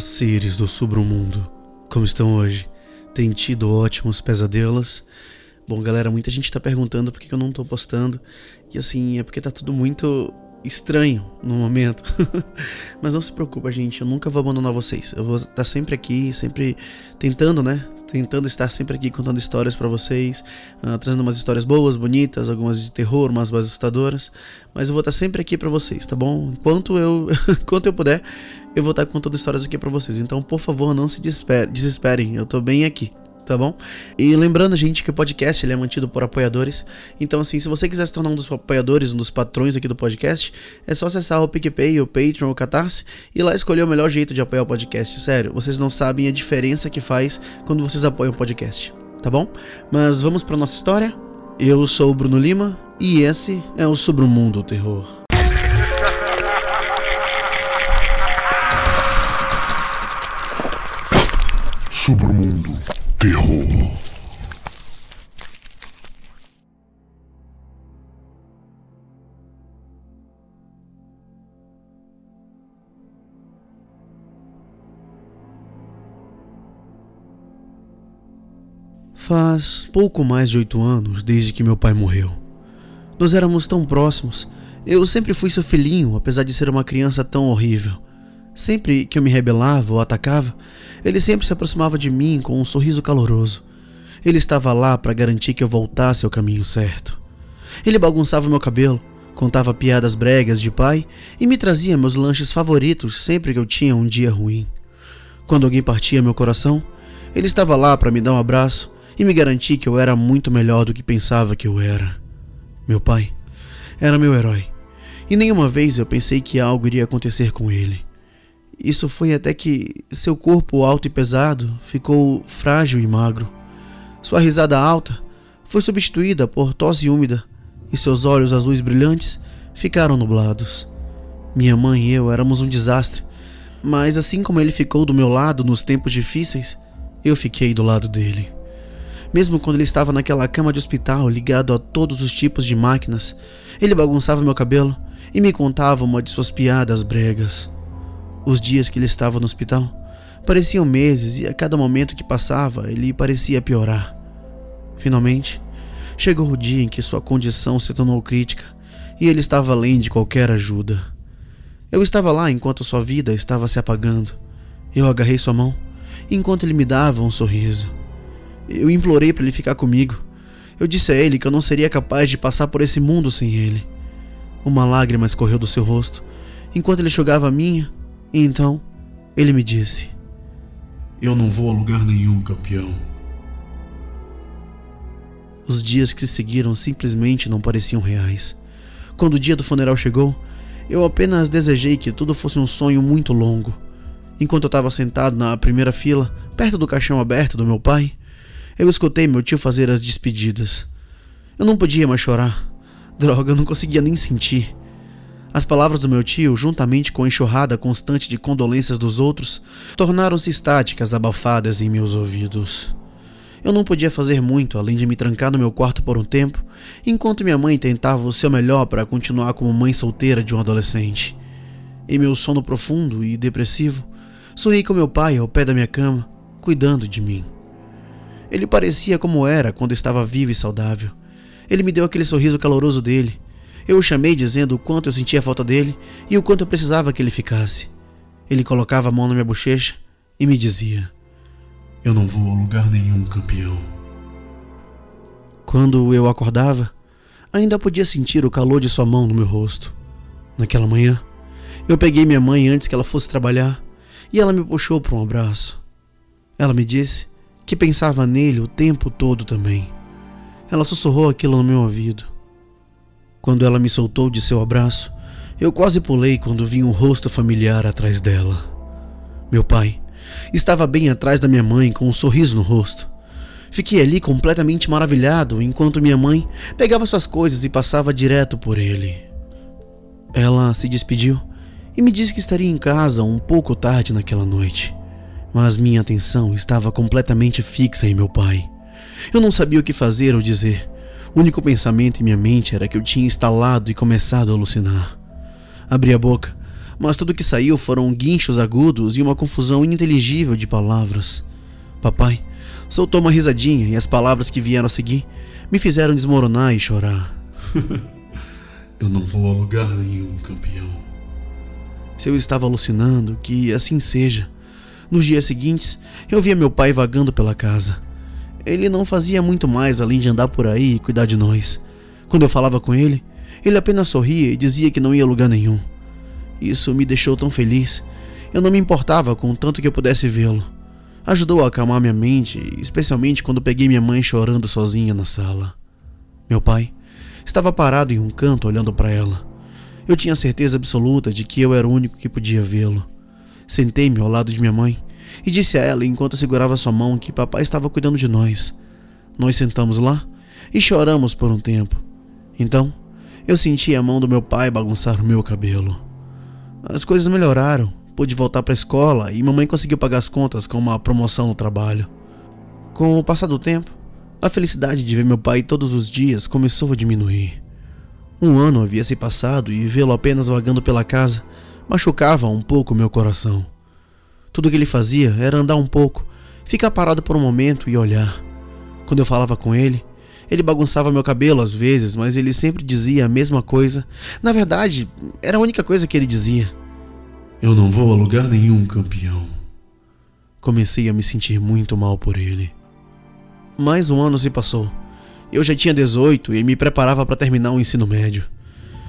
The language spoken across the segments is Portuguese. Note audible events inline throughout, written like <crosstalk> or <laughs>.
Seres do submundo. Como estão hoje? Tem tido ótimos pesadelos? Bom, galera, muita gente tá perguntando por que eu não tô postando. E assim, é porque tá tudo muito estranho no momento. <laughs> Mas não se preocupa, gente, eu nunca vou abandonar vocês. Eu vou estar sempre aqui, sempre tentando, né? Tentando estar sempre aqui contando histórias para vocês, uh, trazendo umas histórias boas, bonitas, algumas de terror, umas assustadoras. Mas eu vou estar sempre aqui para vocês, tá bom? Enquanto eu, <laughs> enquanto eu puder, eu vou estar contando histórias aqui para vocês. Então, por favor, não se desesperem. Eu tô bem aqui, tá bom? E lembrando, gente, que o podcast ele é mantido por apoiadores. Então, assim, se você quiser se tornar um dos apoiadores, um dos patrões aqui do podcast, é só acessar o PicPay, o Patreon, o Catarse e lá escolher o melhor jeito de apoiar o podcast. Sério, vocês não sabem a diferença que faz quando vocês apoiam o podcast, tá bom? Mas vamos para nossa história. Eu sou o Bruno Lima e esse é o Sobre o Mundo Terror. Sobre o Mundo terror. Faz pouco mais de oito anos desde que meu pai morreu. Nós éramos tão próximos. Eu sempre fui seu filhinho, apesar de ser uma criança tão horrível. Sempre que eu me rebelava ou atacava, ele sempre se aproximava de mim com um sorriso caloroso. Ele estava lá para garantir que eu voltasse ao caminho certo. Ele bagunçava meu cabelo, contava piadas bregas de pai e me trazia meus lanches favoritos sempre que eu tinha um dia ruim. Quando alguém partia meu coração, ele estava lá para me dar um abraço e me garantir que eu era muito melhor do que pensava que eu era. Meu pai era meu herói, e nenhuma vez eu pensei que algo iria acontecer com ele. Isso foi até que seu corpo alto e pesado ficou frágil e magro. Sua risada alta foi substituída por tosse úmida e seus olhos azuis brilhantes ficaram nublados. Minha mãe e eu éramos um desastre, mas assim como ele ficou do meu lado nos tempos difíceis, eu fiquei do lado dele. Mesmo quando ele estava naquela cama de hospital ligado a todos os tipos de máquinas, ele bagunçava meu cabelo e me contava uma de suas piadas bregas. Os dias que ele estava no hospital pareciam meses e a cada momento que passava ele parecia piorar. Finalmente, chegou o dia em que sua condição se tornou crítica e ele estava além de qualquer ajuda. Eu estava lá enquanto sua vida estava se apagando. Eu agarrei sua mão enquanto ele me dava um sorriso. Eu implorei para ele ficar comigo. Eu disse a ele que eu não seria capaz de passar por esse mundo sem ele. Uma lágrima escorreu do seu rosto enquanto ele enxugava a minha e então ele me disse: Eu não vou a lugar nenhum, campeão. Os dias que se seguiram simplesmente não pareciam reais. Quando o dia do funeral chegou, eu apenas desejei que tudo fosse um sonho muito longo. Enquanto eu estava sentado na primeira fila, perto do caixão aberto do meu pai, eu escutei meu tio fazer as despedidas. Eu não podia mais chorar. Droga, eu não conseguia nem sentir. As palavras do meu tio, juntamente com a enxurrada constante de condolências dos outros, tornaram-se estáticas, abafadas em meus ouvidos. Eu não podia fazer muito além de me trancar no meu quarto por um tempo, enquanto minha mãe tentava o seu melhor para continuar como mãe solteira de um adolescente. Em meu sono profundo e depressivo, sonhei com meu pai ao pé da minha cama, cuidando de mim. Ele parecia como era quando estava vivo e saudável. Ele me deu aquele sorriso caloroso dele, eu o chamei dizendo o quanto eu sentia falta dele e o quanto eu precisava que ele ficasse. Ele colocava a mão na minha bochecha e me dizia: Eu não vou a lugar nenhum, campeão. Quando eu acordava, ainda podia sentir o calor de sua mão no meu rosto. Naquela manhã, eu peguei minha mãe antes que ela fosse trabalhar e ela me puxou para um abraço. Ela me disse que pensava nele o tempo todo também. Ela sussurrou aquilo no meu ouvido. Quando ela me soltou de seu abraço, eu quase pulei quando vi um rosto familiar atrás dela. Meu pai estava bem atrás da minha mãe com um sorriso no rosto. Fiquei ali completamente maravilhado enquanto minha mãe pegava suas coisas e passava direto por ele. Ela se despediu e me disse que estaria em casa um pouco tarde naquela noite, mas minha atenção estava completamente fixa em meu pai. Eu não sabia o que fazer ou dizer. O único pensamento em minha mente era que eu tinha instalado e começado a alucinar. Abri a boca, mas tudo que saiu foram guinchos agudos e uma confusão ininteligível de palavras. Papai soltou uma risadinha e as palavras que vieram a seguir me fizeram desmoronar e chorar. <laughs> Eu não vou a lugar nenhum, campeão. Se eu estava alucinando, que assim seja. Nos dias seguintes, eu via meu pai vagando pela casa. Ele não fazia muito mais além de andar por aí e cuidar de nós. Quando eu falava com ele, ele apenas sorria e dizia que não ia a lugar nenhum. Isso me deixou tão feliz. Eu não me importava com o tanto que eu pudesse vê-lo. Ajudou a acalmar minha mente, especialmente quando peguei minha mãe chorando sozinha na sala. Meu pai estava parado em um canto olhando para ela. Eu tinha certeza absoluta de que eu era o único que podia vê-lo. Sentei-me ao lado de minha mãe e disse a ela enquanto segurava sua mão que papai estava cuidando de nós. Nós sentamos lá e choramos por um tempo. Então, eu senti a mão do meu pai bagunçar o meu cabelo. As coisas melhoraram, pude voltar para a escola e mamãe conseguiu pagar as contas com uma promoção no trabalho. Com o passar do tempo, a felicidade de ver meu pai todos os dias começou a diminuir. Um ano havia se passado e vê-lo apenas vagando pela casa machucava um pouco meu coração. Tudo que ele fazia era andar um pouco, ficar parado por um momento e olhar. Quando eu falava com ele, ele bagunçava meu cabelo às vezes, mas ele sempre dizia a mesma coisa. Na verdade, era a única coisa que ele dizia. Eu não vou a lugar nenhum, campeão. Comecei a me sentir muito mal por ele. Mais um ano se passou. Eu já tinha 18 e me preparava para terminar o ensino médio.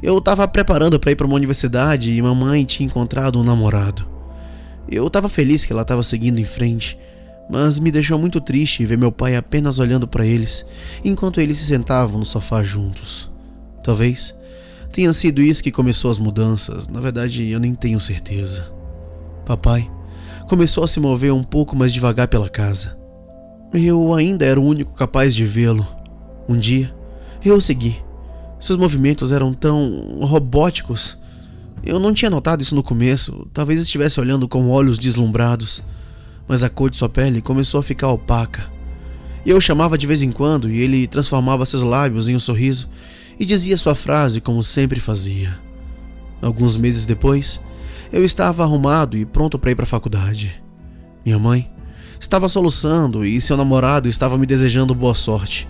Eu estava preparando para ir para uma universidade e mamãe tinha encontrado um namorado. Eu estava feliz que ela estava seguindo em frente, mas me deixou muito triste ver meu pai apenas olhando para eles enquanto eles se sentavam no sofá juntos. Talvez tenha sido isso que começou as mudanças, na verdade eu nem tenho certeza. Papai começou a se mover um pouco mais devagar pela casa. Eu ainda era o único capaz de vê-lo. Um dia, eu o segui. Seus movimentos eram tão robóticos. Eu não tinha notado isso no começo, talvez estivesse olhando com olhos deslumbrados, mas a cor de sua pele começou a ficar opaca. Eu chamava de vez em quando e ele transformava seus lábios em um sorriso e dizia sua frase como sempre fazia. Alguns meses depois, eu estava arrumado e pronto para ir para a faculdade. Minha mãe estava soluçando e seu namorado estava me desejando boa sorte.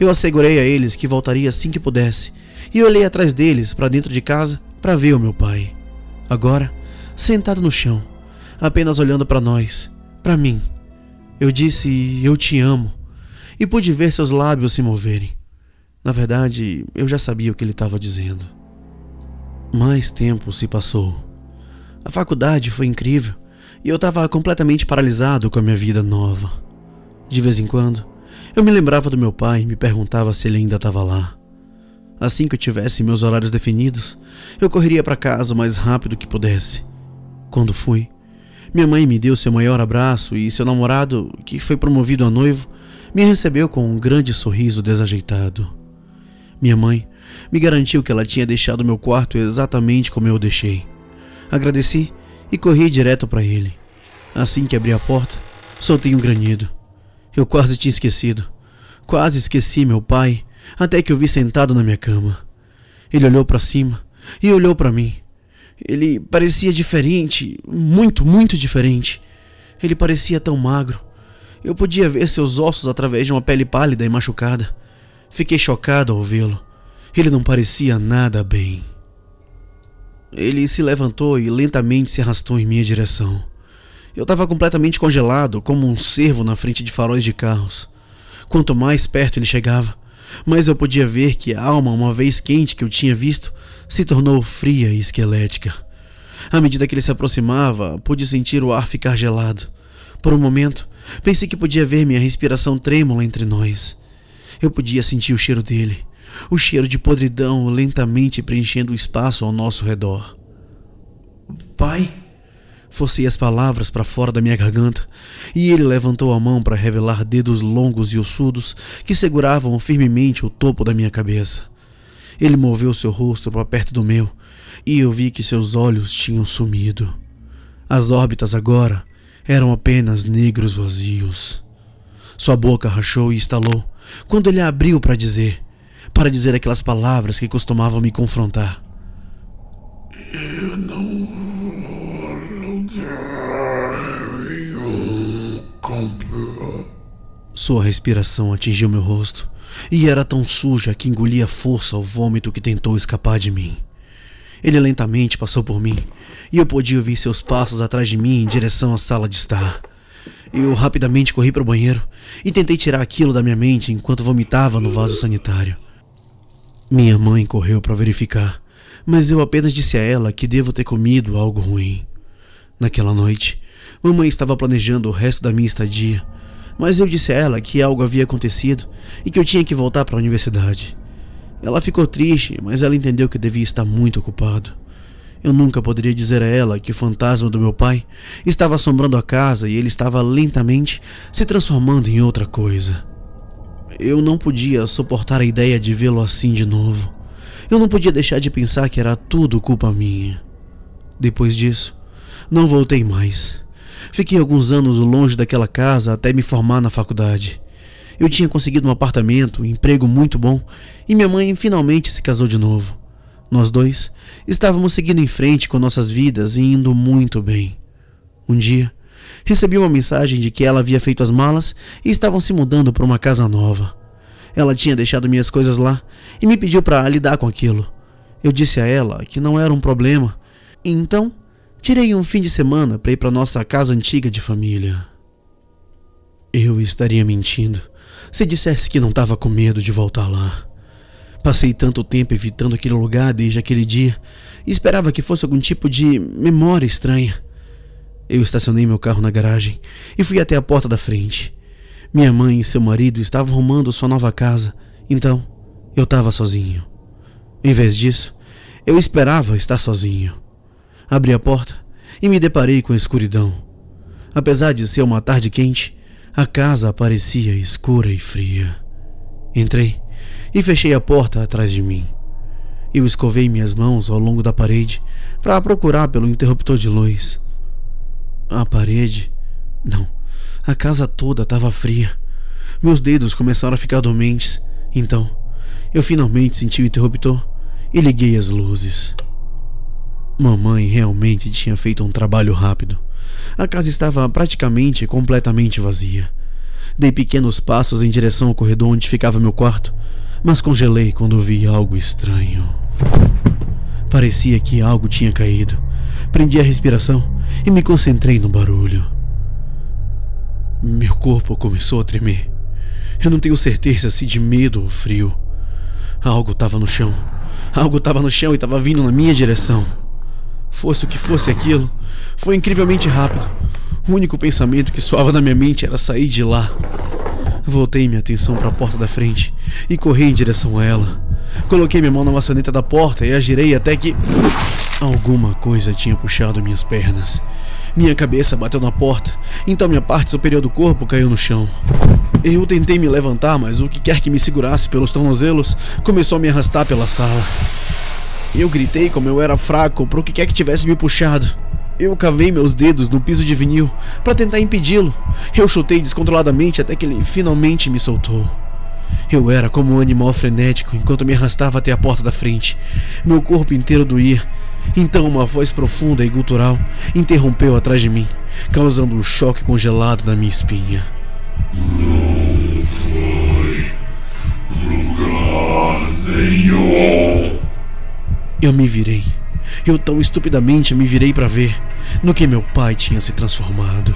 Eu assegurei a eles que voltaria assim que pudesse e olhei atrás deles para dentro de casa para ver o meu pai. Agora, sentado no chão, apenas olhando para nós, para mim. Eu disse: Eu te amo e pude ver seus lábios se moverem. Na verdade, eu já sabia o que ele estava dizendo. Mais tempo se passou. A faculdade foi incrível e eu estava completamente paralisado com a minha vida nova. De vez em quando, eu me lembrava do meu pai e me perguntava se ele ainda estava lá. Assim que eu tivesse meus horários definidos, eu correria para casa o mais rápido que pudesse. Quando fui, minha mãe me deu seu maior abraço e seu namorado, que foi promovido a noivo, me recebeu com um grande sorriso desajeitado. Minha mãe me garantiu que ela tinha deixado meu quarto exatamente como eu o deixei. Agradeci e corri direto para ele. Assim que abri a porta, soltei um granido. Eu quase tinha esquecido. Quase esqueci meu pai, até que eu vi sentado na minha cama. Ele olhou para cima e olhou para mim. Ele parecia diferente, muito, muito diferente. Ele parecia tão magro. Eu podia ver seus ossos através de uma pele pálida e machucada. Fiquei chocado ao vê-lo. Ele não parecia nada bem. Ele se levantou e lentamente se arrastou em minha direção. Eu estava completamente congelado, como um cervo na frente de faróis de carros. Quanto mais perto ele chegava, mais eu podia ver que a alma, uma vez quente que eu tinha visto, se tornou fria e esquelética. À medida que ele se aproximava, pude sentir o ar ficar gelado. Por um momento, pensei que podia ver minha respiração trêmula entre nós. Eu podia sentir o cheiro dele, o cheiro de podridão lentamente preenchendo o espaço ao nosso redor. Pai? Forcei as palavras para fora da minha garganta e ele levantou a mão para revelar dedos longos e ossudos que seguravam firmemente o topo da minha cabeça. Ele moveu seu rosto para perto do meu e eu vi que seus olhos tinham sumido. As órbitas agora eram apenas negros vazios. Sua boca rachou e estalou quando ele abriu para dizer, para dizer aquelas palavras que costumavam me confrontar. Eu não Sua respiração atingiu meu rosto e era tão suja que engolia força o vômito que tentou escapar de mim. Ele lentamente passou por mim e eu podia ouvir seus passos atrás de mim em direção à sala de estar. Eu rapidamente corri para o banheiro e tentei tirar aquilo da minha mente enquanto vomitava no vaso sanitário. Minha mãe correu para verificar, mas eu apenas disse a ela que devo ter comido algo ruim. Naquela noite, mamãe estava planejando o resto da minha estadia, mas eu disse a ela que algo havia acontecido e que eu tinha que voltar para a universidade. Ela ficou triste, mas ela entendeu que eu devia estar muito ocupado. Eu nunca poderia dizer a ela que o fantasma do meu pai estava assombrando a casa e ele estava lentamente se transformando em outra coisa. Eu não podia suportar a ideia de vê-lo assim de novo. Eu não podia deixar de pensar que era tudo culpa minha. Depois disso, não voltei mais. Fiquei alguns anos longe daquela casa até me formar na faculdade. Eu tinha conseguido um apartamento, um emprego muito bom, e minha mãe finalmente se casou de novo. Nós dois estávamos seguindo em frente com nossas vidas e indo muito bem. Um dia, recebi uma mensagem de que ela havia feito as malas e estavam se mudando para uma casa nova. Ela tinha deixado minhas coisas lá e me pediu para lidar com aquilo. Eu disse a ela que não era um problema. Então, tirei um fim de semana para ir para nossa casa antiga de família. Eu estaria mentindo se dissesse que não estava com medo de voltar lá. Passei tanto tempo evitando aquele lugar desde aquele dia e esperava que fosse algum tipo de memória estranha. Eu estacionei meu carro na garagem e fui até a porta da frente. Minha mãe e seu marido estavam arrumando sua nova casa, então eu estava sozinho. Em vez disso, eu esperava estar sozinho. Abri a porta e me deparei com a escuridão. Apesar de ser uma tarde quente, a casa parecia escura e fria. Entrei e fechei a porta atrás de mim. Eu escovei minhas mãos ao longo da parede para procurar pelo interruptor de luz. A parede? Não. A casa toda estava fria. Meus dedos começaram a ficar dormentes. Então, eu finalmente senti o interruptor e liguei as luzes. Mamãe realmente tinha feito um trabalho rápido. A casa estava praticamente completamente vazia. Dei pequenos passos em direção ao corredor onde ficava meu quarto, mas congelei quando vi algo estranho. Parecia que algo tinha caído. Prendi a respiração e me concentrei no barulho. Meu corpo começou a tremer. Eu não tenho certeza se de medo ou frio. Algo estava no chão. Algo estava no chão e estava vindo na minha direção. Fosse o que fosse aquilo, foi incrivelmente rápido. O único pensamento que soava na minha mente era sair de lá. Voltei minha atenção para a porta da frente e corri em direção a ela. Coloquei minha mão na maçaneta da porta e a girei até que. Alguma coisa tinha puxado minhas pernas. Minha cabeça bateu na porta, então minha parte superior do corpo caiu no chão. Eu tentei me levantar, mas o que quer que me segurasse pelos tornozelos começou a me arrastar pela sala. Eu gritei como eu era fraco para o que quer que tivesse me puxado. Eu cavei meus dedos no piso de vinil para tentar impedi-lo. Eu chutei descontroladamente até que ele finalmente me soltou. Eu era como um animal frenético enquanto me arrastava até a porta da frente. Meu corpo inteiro doía. Então uma voz profunda e gutural interrompeu atrás de mim, causando um choque congelado na minha espinha. Não foi lugar nenhum. Eu me virei. Eu tão estupidamente me virei para ver no que meu pai tinha se transformado.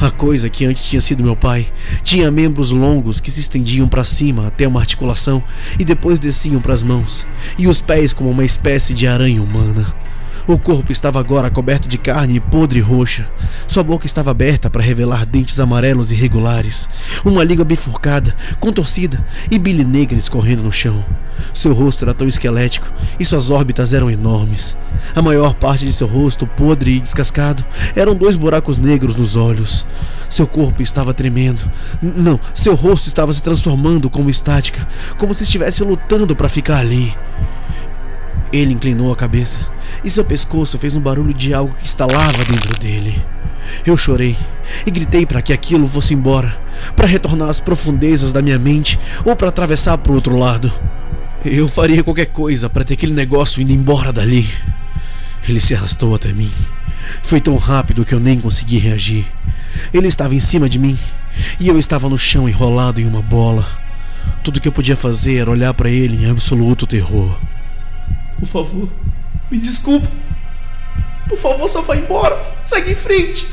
A coisa que antes tinha sido meu pai tinha membros longos que se estendiam para cima até uma articulação e depois desciam para as mãos, e os pés como uma espécie de aranha humana. O corpo estava agora coberto de carne podre e roxa. Sua boca estava aberta para revelar dentes amarelos irregulares, uma língua bifurcada, contorcida e bile negra escorrendo no chão. Seu rosto era tão esquelético e suas órbitas eram enormes. A maior parte de seu rosto, podre e descascado, eram dois buracos negros nos olhos. Seu corpo estava tremendo. Não, seu rosto estava se transformando como estática, como se estivesse lutando para ficar ali. Ele inclinou a cabeça e seu pescoço fez um barulho de algo que estalava dentro dele. Eu chorei e gritei para que aquilo fosse embora, para retornar às profundezas da minha mente ou para atravessar para o outro lado. Eu faria qualquer coisa para ter aquele negócio indo embora dali. Ele se arrastou até mim, Foi tão rápido que eu nem consegui reagir. Ele estava em cima de mim e eu estava no chão enrolado em uma bola. Tudo que eu podia fazer era olhar para ele em absoluto terror. Por favor, me desculpa. Por favor, só vá embora. Segue em frente.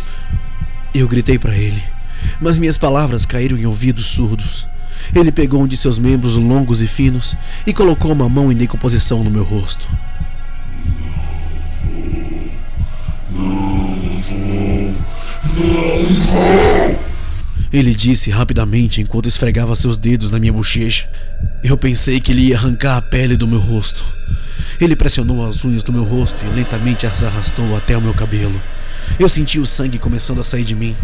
Eu gritei para ele, mas minhas palavras caíram em ouvidos surdos. Ele pegou um de seus membros longos e finos e colocou uma mão em decomposição no meu rosto. Ele disse rapidamente enquanto esfregava seus dedos na minha bochecha. Eu pensei que ele ia arrancar a pele do meu rosto. Ele pressionou as unhas do meu rosto e lentamente as arrastou até o meu cabelo. Eu senti o sangue começando a sair de mim.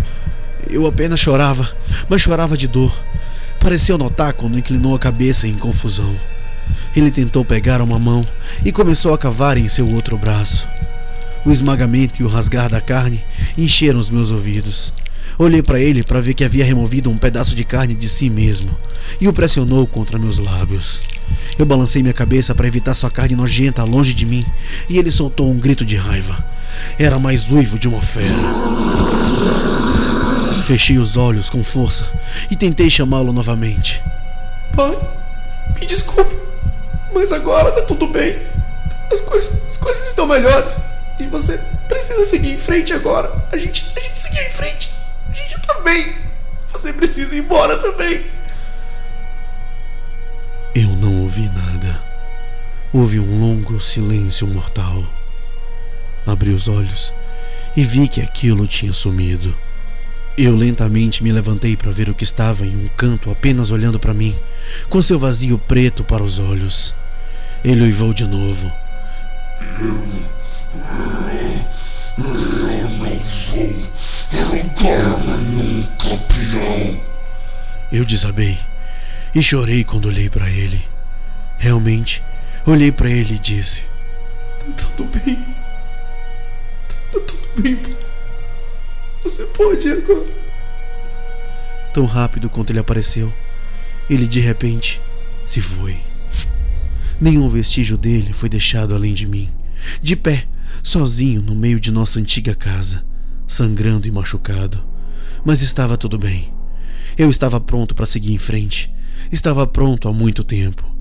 Eu apenas chorava, mas chorava de dor. Pareceu notar quando inclinou a cabeça em confusão. Ele tentou pegar uma mão e começou a cavar em seu outro braço. O esmagamento e o rasgar da carne encheram os meus ouvidos. Olhei para ele para ver que havia removido um pedaço de carne de si mesmo e o pressionou contra meus lábios. Eu balancei minha cabeça para evitar sua carne nojenta longe de mim e ele soltou um grito de raiva. Era mais uivo de uma fera. Fechei os olhos com força e tentei chamá-lo novamente. Pai, me desculpe, mas agora tá tudo bem. As coisas, as coisas estão melhores e você precisa seguir em frente agora. A gente, a gente seguiu em frente. A gente tá bem. Você precisa ir embora também. Ouvi nada. Houve um longo silêncio mortal. Abri os olhos e vi que aquilo tinha sumido. Eu lentamente me levantei para ver o que estava em um canto apenas olhando para mim, com seu vazio preto para os olhos. Ele uivou de novo. Eu, eu não vou lugar nenhum, campeão. Eu desabei e chorei quando olhei para ele. Realmente, olhei para ele e disse: Tá tudo bem. Tá tudo bem, pai. Você pode ir agora. Tão rápido quanto ele apareceu, ele de repente se foi. Nenhum vestígio dele foi deixado além de mim, de pé, sozinho no meio de nossa antiga casa, sangrando e machucado. Mas estava tudo bem. Eu estava pronto para seguir em frente. Estava pronto há muito tempo.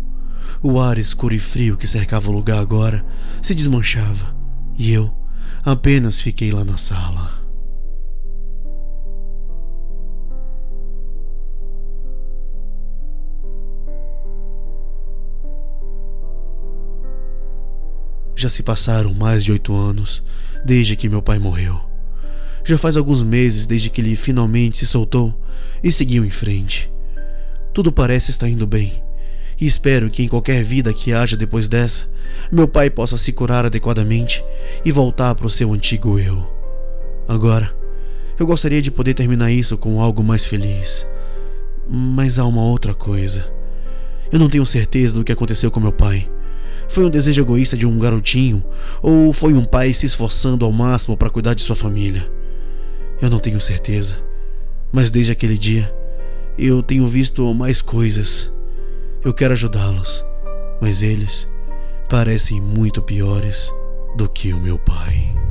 O ar escuro e frio que cercava o lugar agora se desmanchava, e eu apenas fiquei lá na sala. Já se passaram mais de oito anos desde que meu pai morreu. Já faz alguns meses desde que ele finalmente se soltou e seguiu em frente. Tudo parece estar indo bem, e espero que em qualquer vida que haja depois dessa, meu pai possa se curar adequadamente e voltar para o seu antigo eu. Agora, eu gostaria de poder terminar isso com algo mais feliz. Mas há uma outra coisa. Eu não tenho certeza do que aconteceu com meu pai. Foi um desejo egoísta de um garotinho ou foi um pai se esforçando ao máximo para cuidar de sua família? Eu não tenho certeza. Mas desde aquele dia, eu tenho visto mais coisas. Eu quero ajudá-los, mas eles parecem muito piores do que o meu pai.